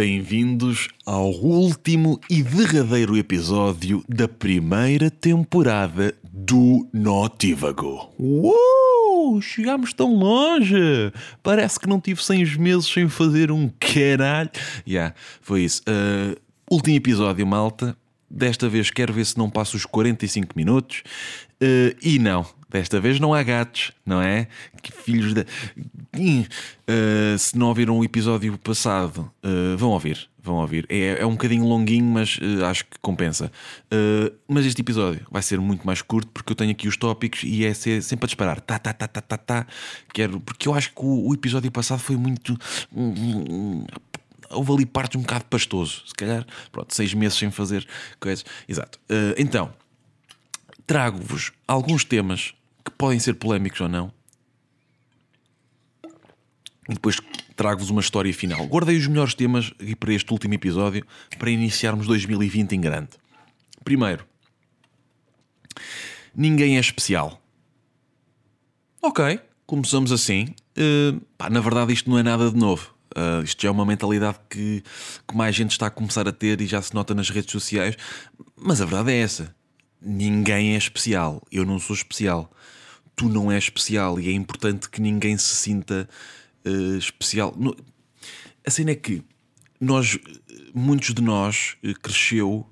Bem-vindos ao último e derradeiro episódio da primeira temporada do Notívago. Uou! Chegámos tão longe! Parece que não tive seis meses sem fazer um caralho. Yeah, foi isso. Uh, último episódio, malta. Desta vez quero ver se não passo os 45 minutos. Uh, e não, desta vez não há gatos, não é? Que filhos da. Uh, se não ouviram o episódio passado, uh, vão ouvir. Vão ouvir. É, é um bocadinho longuinho, mas uh, acho que compensa. mas este episódio vai ser muito mais curto porque eu tenho aqui os tópicos e é ser, sempre a disparar. Tá, tá, tá, tá, tá, tá. Quero, porque eu acho que o, o episódio passado foi muito. houve ali partes um bocado pastoso. Se calhar, pronto, seis meses sem fazer coisas. Exato. então, trago-vos alguns temas que podem ser polémicos ou não. E depois trago-vos uma história final. Guardei os melhores temas para este último episódio para iniciarmos 2020 em grande. Primeiro, ninguém é especial. Ok, começamos assim. Uh, pá, na verdade, isto não é nada de novo. Uh, isto já é uma mentalidade que, que mais gente está a começar a ter e já se nota nas redes sociais. Mas a verdade é essa: ninguém é especial. Eu não sou especial tu não és especial e é importante que ninguém se sinta uh, especial. A cena é que nós, muitos de nós, uh, cresceu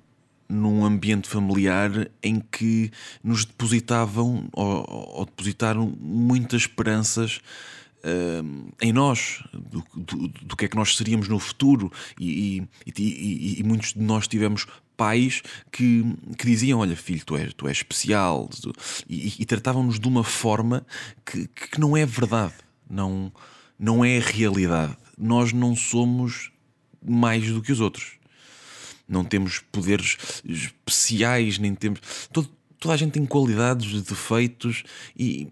num ambiente familiar em que nos depositavam ou, ou depositaram muitas esperanças uh, em nós, do, do, do, que é que nós seríamos no futuro, e, e, e, e muitos de nós tivemos pais que, que diziam: Olha, filho, tu és, tu és especial, e, tratavam-nos de uma forma que, que não é verdade, não, não é realidade. Nós não somos mais do que os outros. Não temos poderes especiais, nem temos. Todo, toda a gente tem qualidades, defeitos e,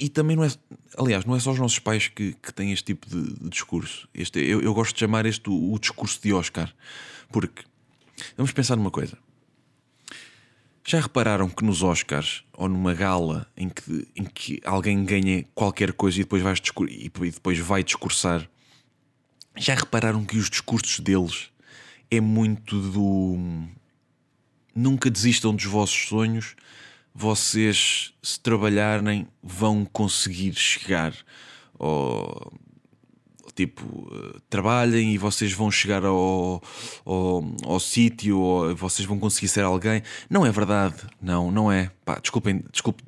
e também não é. Aliás, não é só os nossos pais que, que têm este tipo de, de discurso. Este, eu, eu, gosto de chamar este o, o, discurso de Oscar. Porque vamos pensar numa coisa. Já repararam que nos Oscars ou numa gala em que, em que alguém ganha qualquer coisa e depois, vai e depois vai discursar, já repararam que os discursos deles é muito do nunca desistam dos vossos sonhos, vocês, se trabalharem, vão conseguir chegar. Ou, tipo, trabalhem e vocês vão chegar ao, ao, ao sítio, ou vocês vão conseguir ser alguém. Não é verdade. Não, não é. Pá, desculpem, desculpe.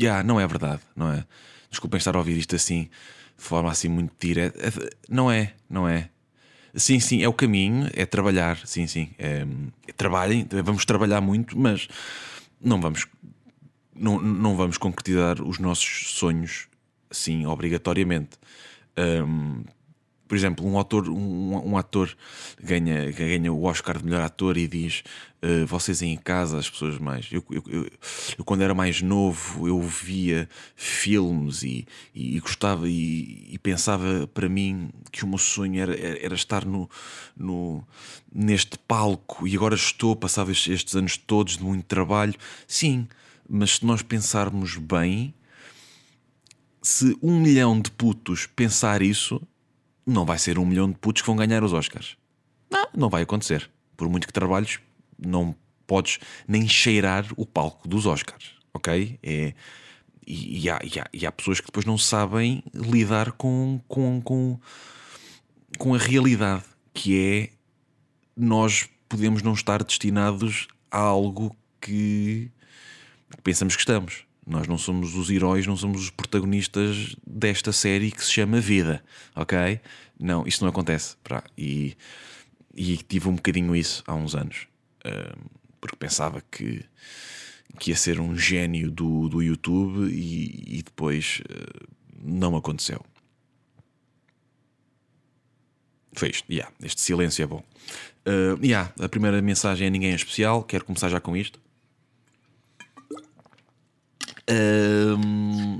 Yeah, não é verdade, não é? Desculpem estar a ouvir isto assim, de forma assim muito direta. Não é, não é. Sim, sim, é o caminho, é trabalhar, sim, sim. É, é, trabalhem, vamos trabalhar muito, mas não vamos, não, não vamos concretizar os nossos sonhos assim, obrigatoriamente. Um, por exemplo, um ator, um, um, ator ganha, ganha o Oscar de melhor ator e diz: uh, Vocês em casa, as pessoas mais. Eu, eu, eu, eu, quando era mais novo, eu via filmes e, e, e gostava e, e, pensava para mim que o meu sonho era, era estar no, no, neste palco e agora estou, passava estes anos todos de muito trabalho. Sim, mas se nós pensarmos bem, se um milhão de putos pensar isso não vai ser um milhão de putos que vão ganhar os Oscars. Não, não vai acontecer. Por muito que trabalhes, não podes nem cheirar o palco dos Oscars, ok? É, e, e, há, e, há, e há pessoas que depois não sabem lidar com, com, com, com a realidade, que é nós podemos não estar destinados a algo que pensamos que estamos. Nós não somos os heróis, não somos os protagonistas desta série que se chama Vida, ok? Não, isto não acontece. E, e tive um bocadinho isso há uns anos, porque pensava que, que ia ser um gênio do, do YouTube e, e depois uh, não aconteceu. Foi isto, yeah, este silêncio é bom. Uh, yeah, a primeira mensagem é ninguém é especial, quero começar já com isto.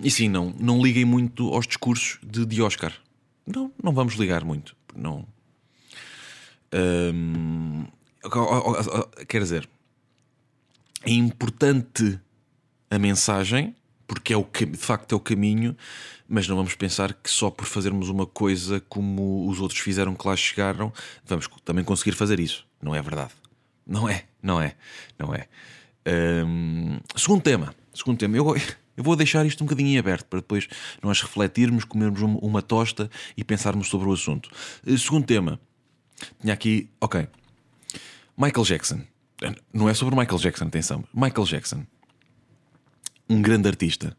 E sim, não, não liguem muito aos discursos de, de Oscar. Não, não vamos ligar muito. Não. Um, quer dizer, é importante a mensagem, porque é o, de facto é o caminho, mas não vamos pensar que só por fazermos uma coisa como os outros fizeram que lá chegaram, vamos também conseguir fazer isso. Não é verdade. Não é, não é, não é. Segundo tema, segundo tema, eu, eu vou deixar isto um bocadinho em aberto para depois nós refletirmos, comermos uma tosta e pensarmos sobre o assunto. Uh, segundo tema, tinha aqui, ok, Michael Jackson. Não é sobre Michael Jackson, atenção. Michael Jackson um grande artista.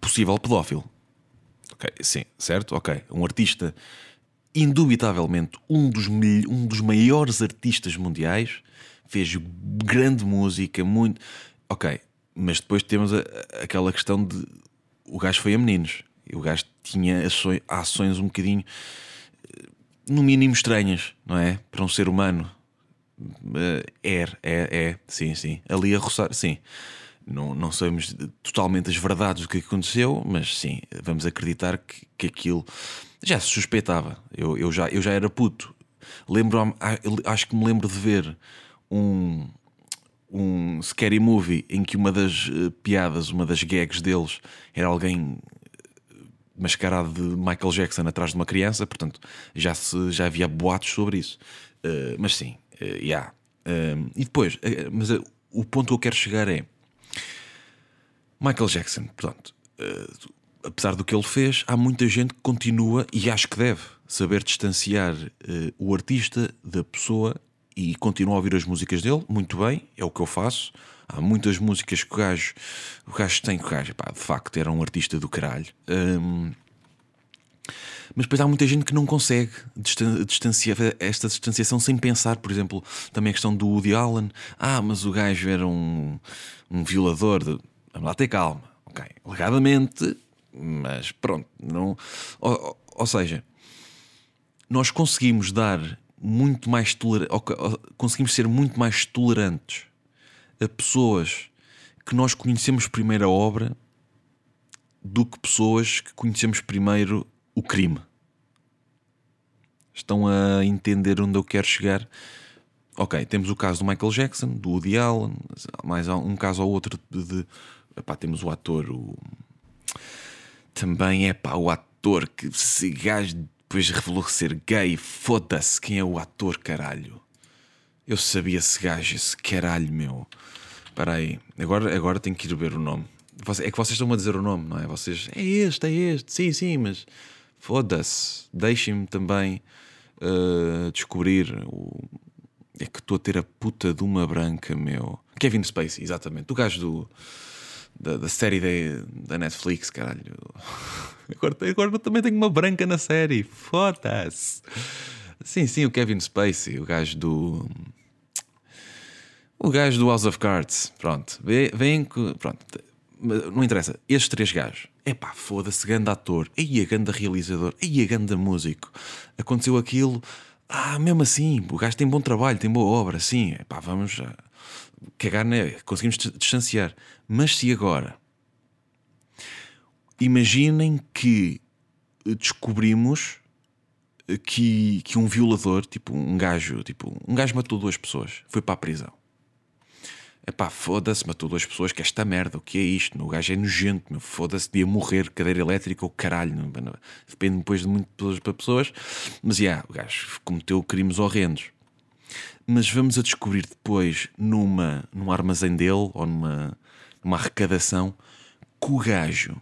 Possível pedófilo. Ok, sim, certo? Ok. Um artista, indubitavelmente, um dos, um dos maiores artistas mundiais. Fez grande música, muito. Ok, mas depois temos a, aquela questão de. O gajo foi a meninos. E o gajo tinha ações, ações um bocadinho. No mínimo estranhas, não é? Para um ser humano. É, é, é, sim, sim. Ali a roçar, sim. Não, não sabemos totalmente as verdades do que aconteceu, mas sim, vamos acreditar que, que aquilo já se suspeitava. Eu, eu, já, eu já era puto. Lembro, acho que me lembro de ver um, um scary movie em que uma das uh, piadas, uma das gags deles era alguém eh, mascarado de Michael Jackson atrás de uma criança, portanto já, se, já havia boatos sobre isso. Uh, mas sim, uh, yeah. Uh, e depois, mas o ponto que eu quero chegar é Michael Jackson, portanto, apesar do que ele fez, há muita gente que continua e acho que deve saber distanciar o artista da pessoa e continua a ouvir as músicas dele. Muito bem, é o que eu faço. Há muitas músicas que o gajo, o gajo tem, que o gajo, pá, de facto, era um artista do caralho. Um, mas depois há muita gente que não consegue distanciar esta distanciação sem pensar, por exemplo, também a questão do Woody Allen. Ah, mas o gajo era um, um violador. De... Vamos lá ter calma, ok? Alegadamente, mas pronto, não. Ou, ou seja, nós conseguimos dar muito mais toler... conseguimos ser muito mais tolerantes a pessoas que nós conhecemos primeiro a obra do que pessoas que conhecemos primeiro o crime. Estão a entender onde eu quero chegar? Ok, temos o caso do Michael Jackson, do Woody Allen, mais um caso ou outro de, de Epá, temos o ator, o... também é pá, o ator que se gajo depois revelou ser gay. Foda-se, quem é o ator, caralho? Eu sabia esse gajo, esse caralho, meu. Espera aí, agora, agora tenho que ir ver o nome. É que vocês estão a dizer o nome, não é? Vocês, é este, é este, sim, sim, mas foda-se, deixem-me também uh, descobrir o. É que estou a ter a puta de uma branca, meu. Kevin Spacey, exatamente. O gajo do da, da série de, da Netflix, caralho. Agora, agora também tenho uma branca na série, foda-se. Sim, sim, o Kevin Spacey, o gajo do. O gajo do House of Cards, pronto. Vem, pronto. Não interessa. Estes três gajos. Epá, foda-se, grande ator. Aí a grande realizador. Aí a grande músico. Aconteceu aquilo. Ah, mesmo assim, o gajo tem bom trabalho, tem boa obra, sim. Epá, vamos cagar, né? conseguimos distanciar. Mas se agora imaginem que descobrimos que, que um violador, tipo um gajo, tipo um gajo matou duas pessoas, foi para a prisão. Epá, foda-se, matou duas pessoas, que esta merda, o que é isto? O gajo é nojento, foda-se, devia morrer, cadeira elétrica ou caralho, depende depois de muitas pessoas, mas já, yeah, o gajo cometeu crimes horrendos mas vamos a descobrir depois numa, num armazém dele ou numa, numa arrecadação que o gajo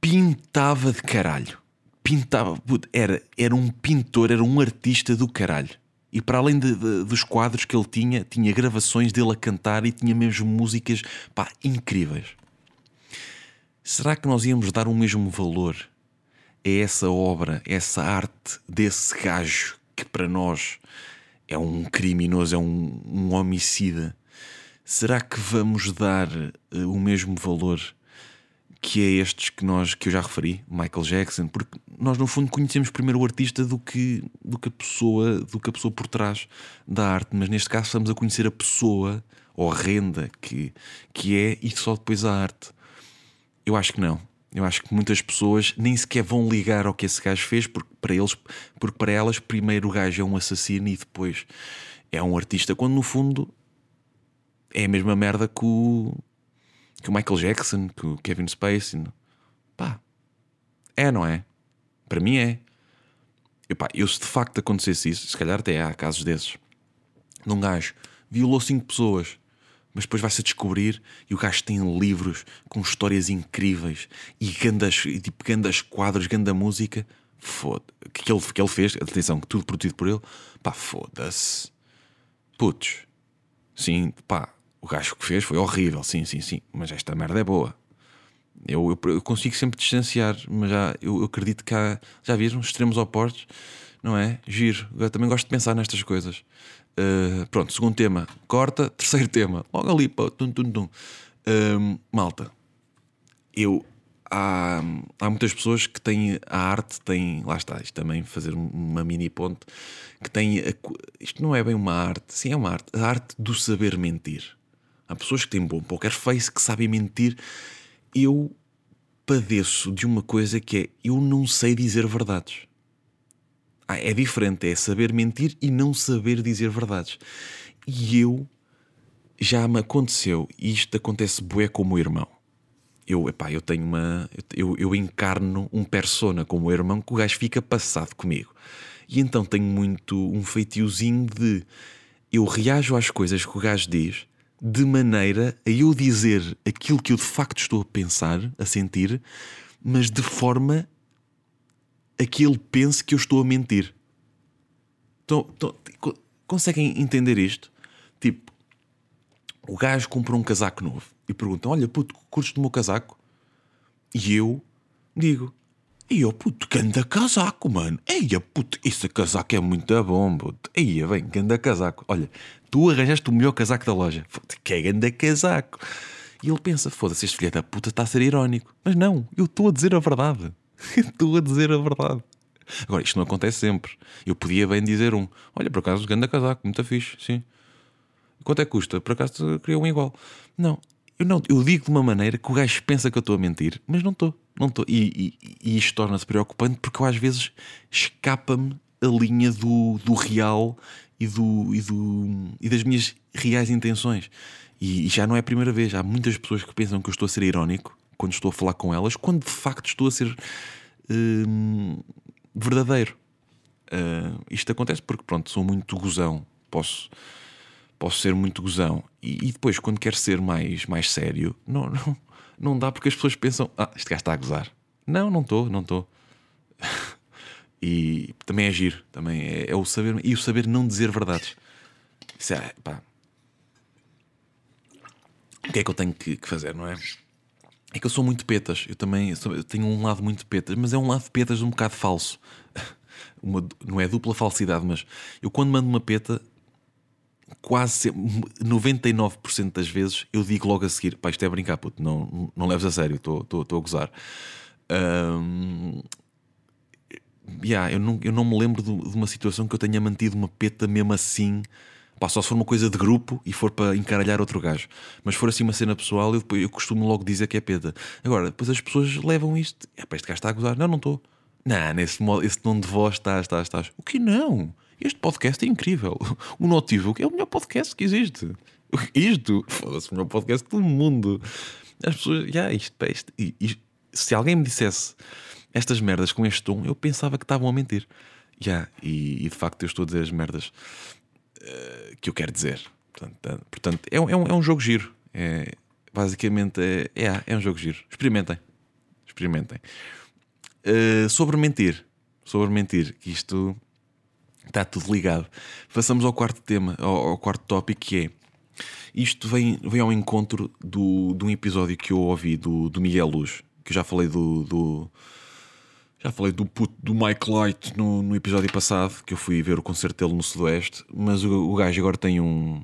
pintava de caralho. Pintava, era, era um pintor, era um artista do caralho. E para além de, de, dos quadros que ele tinha, tinha gravações dele a cantar e tinha mesmo músicas pá, incríveis. Será que nós íamos dar o mesmo valor a essa obra, a essa arte desse gajo que para nós é um criminoso, é um, um homicida, será que vamos dar uh, o mesmo valor que é estes que nós que eu já referi, Michael Jackson, porque nós no fundo conhecemos primeiro o artista do que do que a pessoa, do que a pessoa por trás da arte, mas neste caso estamos a conhecer a pessoa horrenda que que é e só depois a arte. Eu acho que não. Eu acho que muitas pessoas nem sequer vão ligar ao que esse gajo fez, porque para, eles, porque para elas, primeiro o gajo é um assassino e depois é um artista, quando no fundo é a mesma merda que o, que o Michael Jackson, que o Kevin Spacey. Pá, é, não é? Para mim é. E pá, eu se de facto acontecesse isso, se calhar até há casos desses, num gajo violou cinco pessoas, mas depois vai-se a descobrir e o gajo tem livros com histórias incríveis e gandas, tipo, gandas quadros, ganda música. Foda. Que ele, que ele fez, atenção, que tudo produzido por ele, pá, foda-se. Putos, sim, pá, o gajo que fez foi horrível, sim, sim, sim, mas esta merda é boa. Eu, eu, eu consigo sempre distanciar, mas já eu, eu acredito que há, já viram, extremos opostos, não é? Giro. Eu também gosto de pensar nestas coisas. Uh, pronto, segundo tema, corta. Terceiro tema, logo ali, pô, tum, tum, tum. Uh, malta, eu há, há muitas pessoas que têm a arte, têm, lá está, isto também fazer uma mini ponte, que têm, a, isto não é bem uma arte, sim é uma arte, a arte do saber mentir. Há pessoas que têm bom poker face, que sabem mentir. Eu padeço de uma coisa que é, eu não sei dizer verdades. Ah, é diferente, é saber mentir e não saber dizer verdades. E eu já me aconteceu, e isto acontece bué com o irmão. Eu, epá, eu tenho uma. Eu, eu encarno um persona como o irmão que o gajo fica passado comigo. E então tenho muito um feitiozinho de eu reajo às coisas que o gajo diz de maneira a eu dizer aquilo que eu de facto estou a pensar, a sentir, mas de forma a que ele pense que eu estou a mentir. Então, então, conseguem entender isto? Tipo, o gajo comprou um casaco novo e pergunta: Olha, puto, curtes do meu casaco? E eu digo: E eu, puto, ganda casaco, mano. Eia, puto, esse casaco é muito bom, puto. Eia, vem, ganda casaco. Olha, tu arranjaste o melhor casaco da loja. Que é ganda casaco. E ele pensa: Foda-se, este filho da puta está a ser irónico. Mas não, eu estou a dizer a verdade. Estou a dizer a verdade. Agora, isto não acontece sempre. Eu podia bem dizer um: Olha, por acaso, ganda casaco, muito fixe, sim. Quanto é que custa? Por acaso queria um igual. Não, eu não, eu digo de uma maneira que o gajo pensa que eu estou a mentir, mas não estou, não estou. E, e, e isto torna-se preocupante porque eu às vezes escapa-me a linha do, do real e, do, e, do, e das minhas reais intenções. E, e já não é a primeira vez. Há muitas pessoas que pensam que eu estou a ser irónico quando estou a falar com elas, quando de facto estou a ser hum, verdadeiro. Uh, isto acontece porque, pronto, sou muito gozão. Posso, posso ser muito gozão. E, e, depois, quando quero ser mais, mais sério, não, não, não dá porque as pessoas pensam: ah, este gajo está a gozar. Não, não estou, não estou. e também é também é, é, o saber e o saber não dizer verdades. Isso é, pá. O que é que eu tenho que, que fazer, não é? É que eu sou muito petas, eu também sou, eu tenho um lado muito petas, mas é um lado petas um bocado falso. Uma, não é dupla falsidade, mas eu quando mando uma peta, quase 99% das vezes eu digo logo a seguir: pá, isto é brincar, puto, não, não leves a sério, estou a gozar. Um, yeah, eu, não, eu não me lembro de, de uma situação que eu tenha mantido uma peta mesmo assim Pá, só se for uma coisa de grupo e for para encaralhar outro gajo. Mas for assim uma cena pessoal, eu, eu costumo logo dizer que é peda. Agora, depois as pessoas levam isto. É para este gajo está a gozar. Não, não estou. Não, nesse modo, esse tom de voz estás, estás, estás. O que não? Este podcast é incrível. O Notivo é o melhor podcast que existe. Isto, foda-se, o melhor podcast do mundo. As pessoas, já, yeah, isto, isto, isto, se alguém me dissesse estas merdas com este tom, eu pensava que estavam a mentir. Yeah, e, e de facto eu estou a dizer as merdas uh, que eu quero dizer. Portanto, portanto é, um, é, um, é um jogo giro. É, basicamente é, é, é um jogo giro. Experimentem. Experimentem. Uh, sobre mentir. Sobre mentir. Que isto está tudo ligado. Passamos ao quarto tema, ao, ao quarto tópico que é. Isto vem, vem ao encontro do, de um episódio que eu ouvi do, do Miguel Luz, que eu já falei do, do já falei do puto do Mike Light no, no episódio passado, que eu fui ver o concerto dele no Sudoeste, mas o, o gajo agora tem um,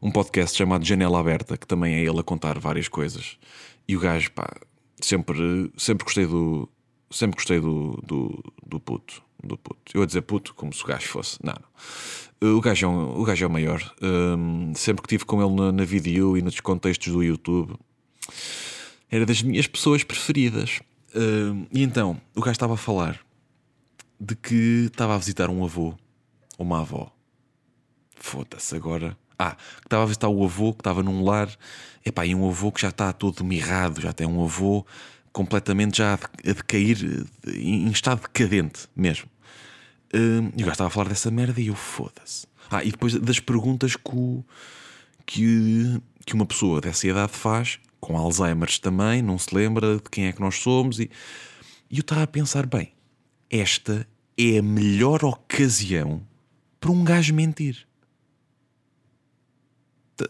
um podcast chamado Janela Aberta, que também é ele a contar várias coisas. E o gajo, pá, sempre, sempre gostei do. Sempre gostei do, do, do puto. Do puto. Eu ia dizer puto como se o gajo fosse. Não, não. O gajo é, um, o gajo é o maior. Um, sempre que estive com ele na, na vídeo e nos contextos do YouTube, era das minhas pessoas preferidas. Uh, e então, o gajo estava a falar de que estava a visitar um avô ou uma avó. Foda-se, agora, Ah, que estava a está o avô que estava num lar. Epá, e um avô que já está todo mirrado, já tem um avô completamente já a decair, em estado decadente mesmo. Hum, e o gajo estava a falar dessa merda e eu foda-se. Ah, e depois das perguntas que, o, que, que uma pessoa dessa idade faz, com Alzheimer também, não se lembra de quem é que nós somos. E, e eu estava a pensar, bem, esta é a melhor ocasião para um gajo mentir.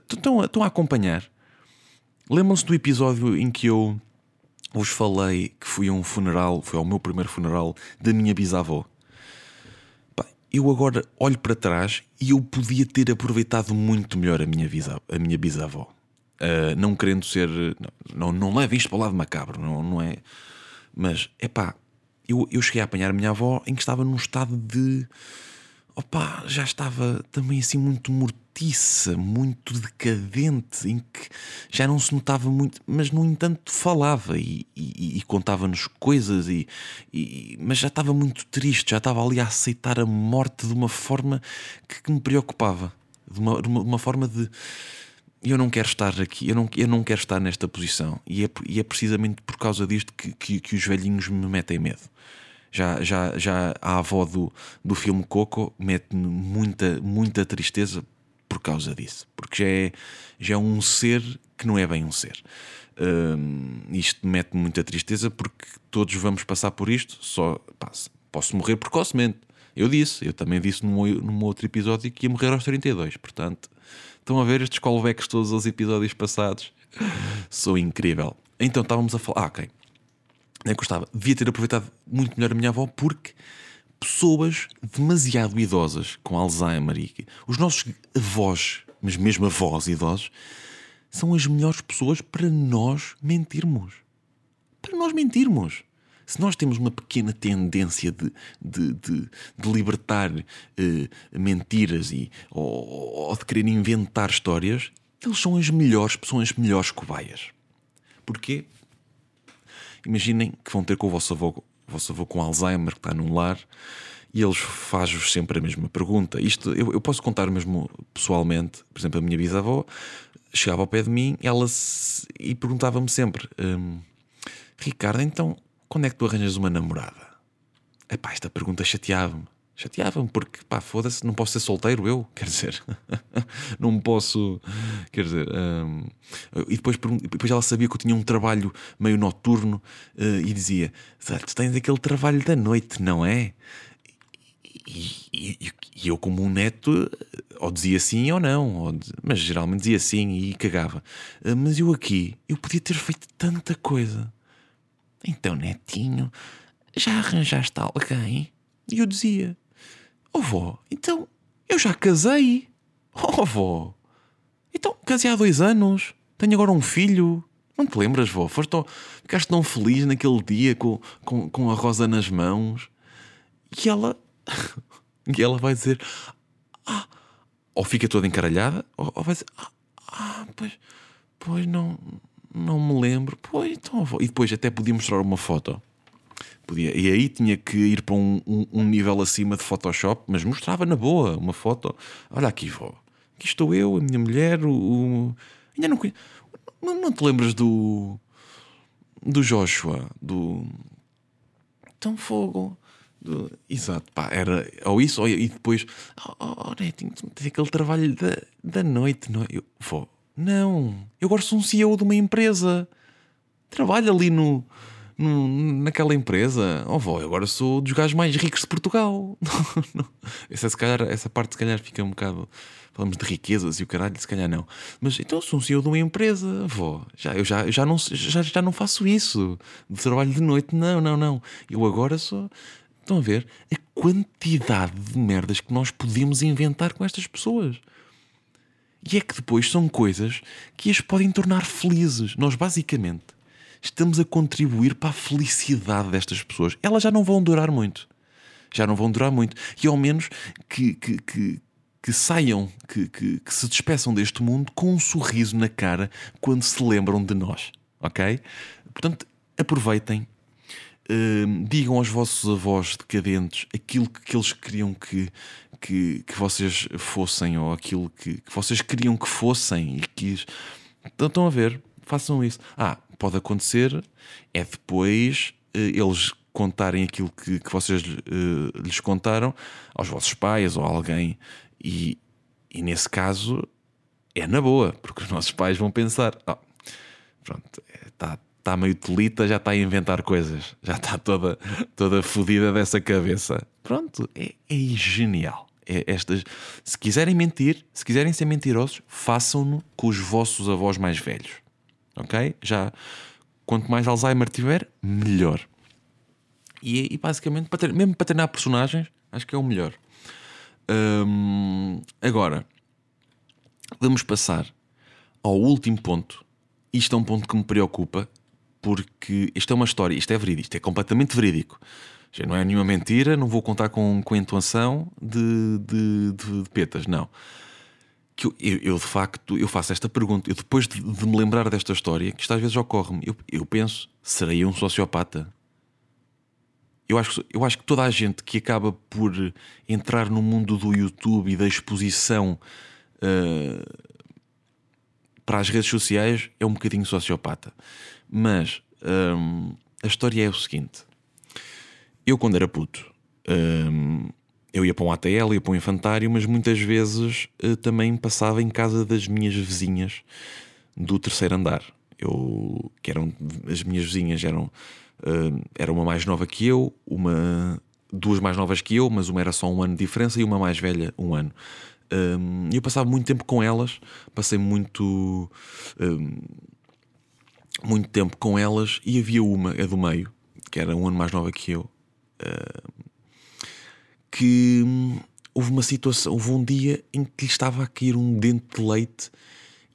Estão, estão a acompanhar? Lembram-se do episódio em que eu vos falei que fui a um funeral, foi ao meu primeiro funeral da minha bisavó. eu agora olho para trás e eu podia ter aproveitado muito melhor a minha, bisa, a minha bisavó. Uh, não querendo ser. Não, não, não leve isto para o lado macabro, não, não é? Mas, é pá, eu, eu cheguei a apanhar a minha avó em que estava num estado de. Opá, já estava também assim muito mortiça, muito decadente, em que já não se notava muito, mas no entanto falava e, e, e contava-nos coisas, e, e, mas já estava muito triste, já estava ali a aceitar a morte de uma forma que, que me preocupava, de uma, de uma, uma forma de eu não quero estar aqui, eu não, eu não quero estar nesta posição. E é, e é precisamente por causa disto que, que, que, os velhinhos me metem medo. Já, já, já a avó do, do filme Coco mete-me muita, muita tristeza por causa disso. Porque já é, já é um ser que não é bem um ser. Um, isto mete-me muita tristeza porque todos vamos passar por isto. Só posso morrer precocemente. Eu disse, eu também disse num, num outro episódio que ia morrer aos 32. Portanto, Estão a ver estes callbacks todos aos episódios passados? Sou incrível. Então estávamos a falar. Ah, ok. Nem gostava. Devia ter aproveitado muito melhor a minha avó porque pessoas demasiado idosas com Alzheimer e os nossos avós, mas mesmo avós idosos, são as melhores pessoas para nós mentirmos. Para nós mentirmos se nós temos uma pequena tendência de, de, de, de libertar uh, mentiras e, ou, ou, de querer inventar histórias, eles são as melhores, são as melhores cobaias. Porquê? Imaginem que vão ter com o vosso avô, o vosso avô com Alzheimer, que está num lar, e eles fazem-vos sempre a mesma pergunta. Isto eu, eu, posso contar mesmo pessoalmente. Por exemplo, a minha bisavó chegava ao pé de mim ela se, e perguntava-me sempre: hum, Ricardo, então quando é que tu arranjas uma namorada? Epá, esta pergunta chateava-me. Chateava-me porque, pá, foda-se, não posso ser solteiro eu, quer dizer, não posso, quer dizer, um, e depois, depois ela sabia que eu tinha um trabalho meio noturno uh, e dizia: Tu tens aquele trabalho da noite, não é? E, e, e, eu, como um neto, ou dizia sim ou não, ou, mas geralmente dizia sim e cagava. Uh, mas eu aqui, eu podia ter feito tanta coisa. Então, netinho, já arranjaste alguém? E eu dizia: Oh, vó, então eu já casei. Oh, vó, então casei há dois anos. Tenho agora um filho. Não te lembras, vó? Foste tão, ficaste tão feliz naquele dia com, com, com a rosa nas mãos. E ela. e ela vai dizer: Ah, ou fica toda encaralhada, ou, ou vai dizer: Ah, ah pois, pois não não me lembro. Pois, então E depois até podia mostrar uma foto. Podia. E aí tinha que ir para um, um, um, nível acima de Photoshop, mas mostrava na boa uma foto. Olha aqui, vó. Aqui estou eu, a minha mulher, o. o... Ainda não conheço. Não, não te lembras do. do Joshua? Do. Tão fogo. Do... Exato, pá, era ou isso, ou e depois, oh, oh, oh Netinho, tem aquele trabalho da, da noite, não é? Eu, vou, não, eu agora sou um CEO de uma empresa. Trabalho ali no, no, naquela empresa. Oh, vó, agora sou dos gajos mais ricos de Portugal. essa, se calhar, essa parte, se calhar, fica um bocado. Falamos de riquezas e o caralho, se calhar não. Mas então sou um CEO de uma empresa, vó. Já, eu já, já, não, já, já não faço isso. De trabalho de noite, não, não, não. Eu agora sou. Estão a ver a quantidade de merdas que nós podemos inventar com estas pessoas. E é que depois são coisas que as podem tornar felizes. Nós, basicamente, estamos a contribuir para a felicidade destas pessoas. Elas já não vão durar muito. Já não vão durar muito. E ao menos que, que, que, que saiam, que, que, que se despeçam deste mundo com um sorriso na cara quando se lembram de nós. Ok? Portanto, aproveitem. Uh, digam aos vossos avós decadentes aquilo que, eles queriam que, que, que vocês fossem, ou aquilo que, que vocês queriam que fossem e que. Então, estão a ver? Façam isso. Ah, pode acontecer, é depois uh, eles contarem aquilo que, que vocês uh, lhes contaram aos vossos pais ou a alguém, e, e nesse caso é na boa, porque os nossos pais vão pensar: oh, pronto, está tá meio telita, já está a inventar coisas, já está toda, toda fodida dessa cabeça. Pronto, é, é genial. É estas, se quiserem mentir, se quiserem ser mentirosos, façam-no com os vossos avós mais velhos. Ok? Já quanto mais Alzheimer tiver, melhor. E, e basicamente, para mesmo para treinar personagens, acho que é o melhor. Hum, agora, vamos passar ao último ponto. Isto é um ponto que me preocupa, porque isto é uma história, isto é verídico, isto é completamente verídico. Não é nenhuma mentira, não vou contar com, com intuação de, de, de, de petas, não. Que eu, eu, eu, de facto eu faço esta pergunta, eu depois de, de me lembrar desta história, que isto às vezes ocorre-me, eu, eu penso, serei um sociopata? Eu acho, eu acho que toda a gente que acaba por entrar no mundo do YouTube e da exposição uh, para as redes sociais é um bocadinho sociopata. Mas um, a história é o seguinte: eu, quando era puto, um, eu ia para um ATL, ia para um infantário, mas muitas vezes uh, também passava em casa das minhas vizinhas do terceiro andar. Eu, que eram as minhas vizinhas eram uh, era uma mais nova que eu, uma duas mais novas que eu, mas uma era só um ano de diferença e uma mais velha um ano. Um, eu passava muito tempo com elas, passei muito um, muito tempo com elas e havia uma, a do meio, que era um ano mais nova que eu, uh, que houve uma situação, houve um dia em que lhe estava a cair um dente de leite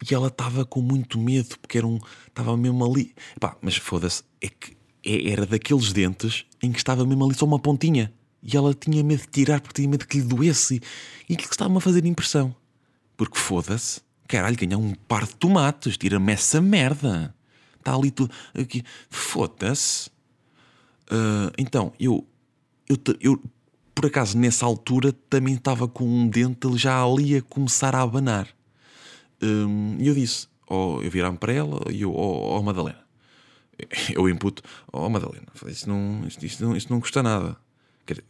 e ela estava com muito medo porque era um, estava mesmo ali. Epá, mas foda-se, é que é, era daqueles dentes em que estava mesmo ali só uma pontinha e ela tinha medo de tirar porque tinha medo que lhe doesse e que estava-me a fazer impressão. Porque foda-se, caralho, ganhar um par de tomates, tira-me essa merda. Está ali tudo. Foda-se. Uh, então, eu, eu, eu, por acaso, nessa altura, também estava com um dente já ali a começar a abanar. Um, e eu disse, oh, eu virar-me para ela e eu, oh, oh Madalena. Eu imputo, oh Madalena, isto não, isto, isto, não, isto não custa nada.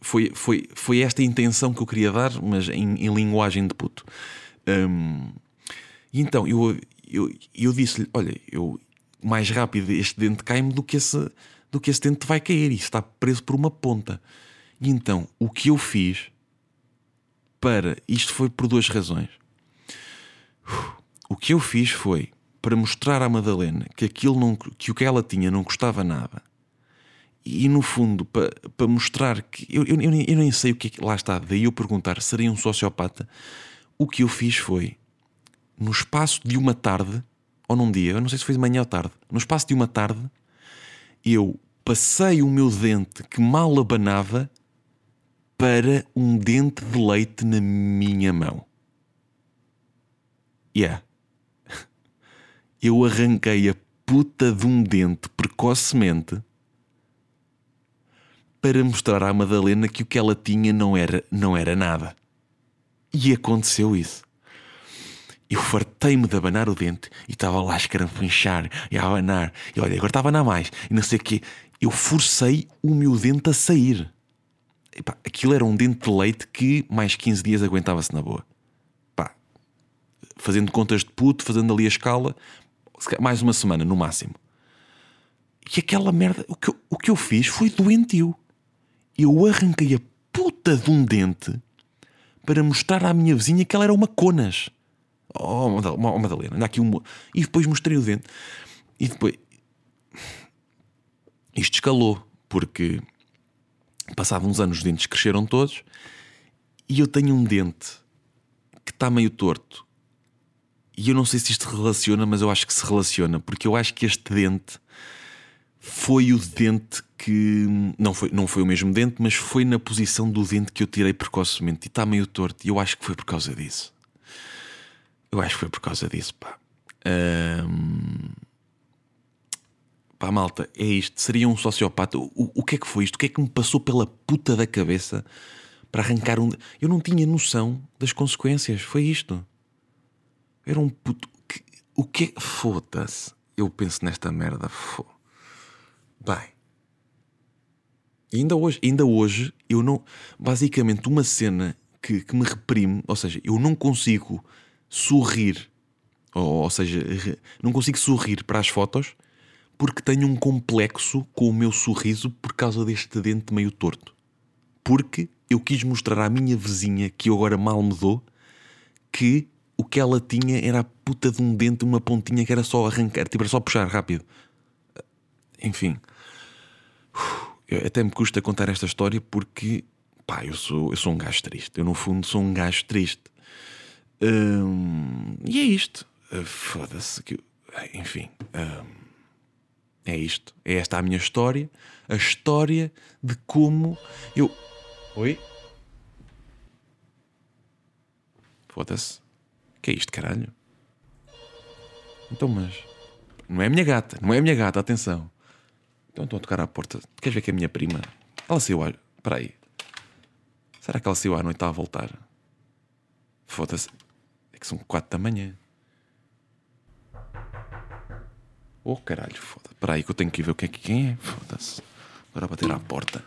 Foi, foi, foi esta a intenção que eu queria dar, mas em, em linguagem de puto. Um, e então eu, eu, eu disse-lhe: Olha, eu, mais rápido este dente cai-me do que esse, do que esse dente vai cair e está preso por uma ponta. E então, o que eu fiz para. Isto foi por duas razões. O que eu fiz foi para mostrar à Madalena que aquilo não, que o que ela tinha não custava nada. E no fundo, para, para mostrar que. Eu, eu, eu, nem, sei o que é. Lá está, daí eu perguntar: seria um sociopata? O que eu fiz foi, no espaço de uma tarde, ou num dia, eu não sei se foi de manhã ou tarde, no espaço de uma tarde, eu passei o meu dente que mal abanava para um dente de leite na minha mão. Yeah. Eu arranquei a puta de um dente precocemente para mostrar à Madalena que o que ela tinha não era, não era nada. E aconteceu isso. Eu fartei-me de abanar o dente e estava lá a escarafunchar e a abanar. E olha, agora estava a abanar mais. E não sei o quê. Eu forcei o meu dente a sair. Aquilo era um dente de leite que mais 15 dias aguentava-se na boa. Fazendo contas de puto, fazendo ali a escala, mais uma semana no máximo. E aquela merda, o que eu, o que eu fiz foi doentio. Eu arranquei a puta de um dente para mostrar à minha vizinha que ela era uma conas. Oh, oh Madalena, anda aqui um. E depois mostrei o dente. E depois. Isto escalou, porque passavam uns anos os dentes cresceram todos e eu tenho um dente que está meio torto. E eu não sei se isto relaciona, mas eu acho que se relaciona, porque eu acho que este dente foi o dente que. Não foi, não foi o mesmo dente, mas foi na posição do dente que eu tirei precocemente e está meio torto. E eu acho que foi por causa disso. Eu acho que foi por causa disso, pá. Um... Pá, malta, é isto. Seria um sociopata. O, o que é que foi isto? O que é que me passou pela puta da cabeça para arrancar um. Eu não tinha noção das consequências. Foi isto. Era um puto. O que é. Foda-se. Eu penso nesta merda. Fô. Bem. ainda hoje, ainda hoje, eu não. Basicamente, uma cena que, que me reprime, ou seja, eu não consigo sorrir, ou, ou seja, não consigo sorrir para as fotos porque tenho um complexo com o meu sorriso por causa deste dente meio torto. Porque eu quis mostrar à minha vizinha, que eu agora mal me dou, que o que ela tinha era a puta de um dente, uma pontinha que era só arrancar, tipo, era só puxar rápido. Enfim, até me custa contar esta história porque, pá, eu sou, eu sou um gajo triste. Eu, no fundo, sou um gajo triste. Hum, e é isto. Uh, Foda-se. Que... Enfim. Hum, é isto. É esta a minha história. A história de como eu. Oi? Foda-se. Que é isto, caralho? Então, mas. Não é a minha gata, não é a minha gata, atenção. Então estou a tocar à porta. Queres ver que é a minha prima? Ela saiu à. Espera aí. Será que ela saiu à noite a voltar? Foda-se. Que são quatro da manhã. Oh caralho, foda-se. Espera aí que eu tenho que ver o que é que quem é. Foda-se. Agora bater à porta.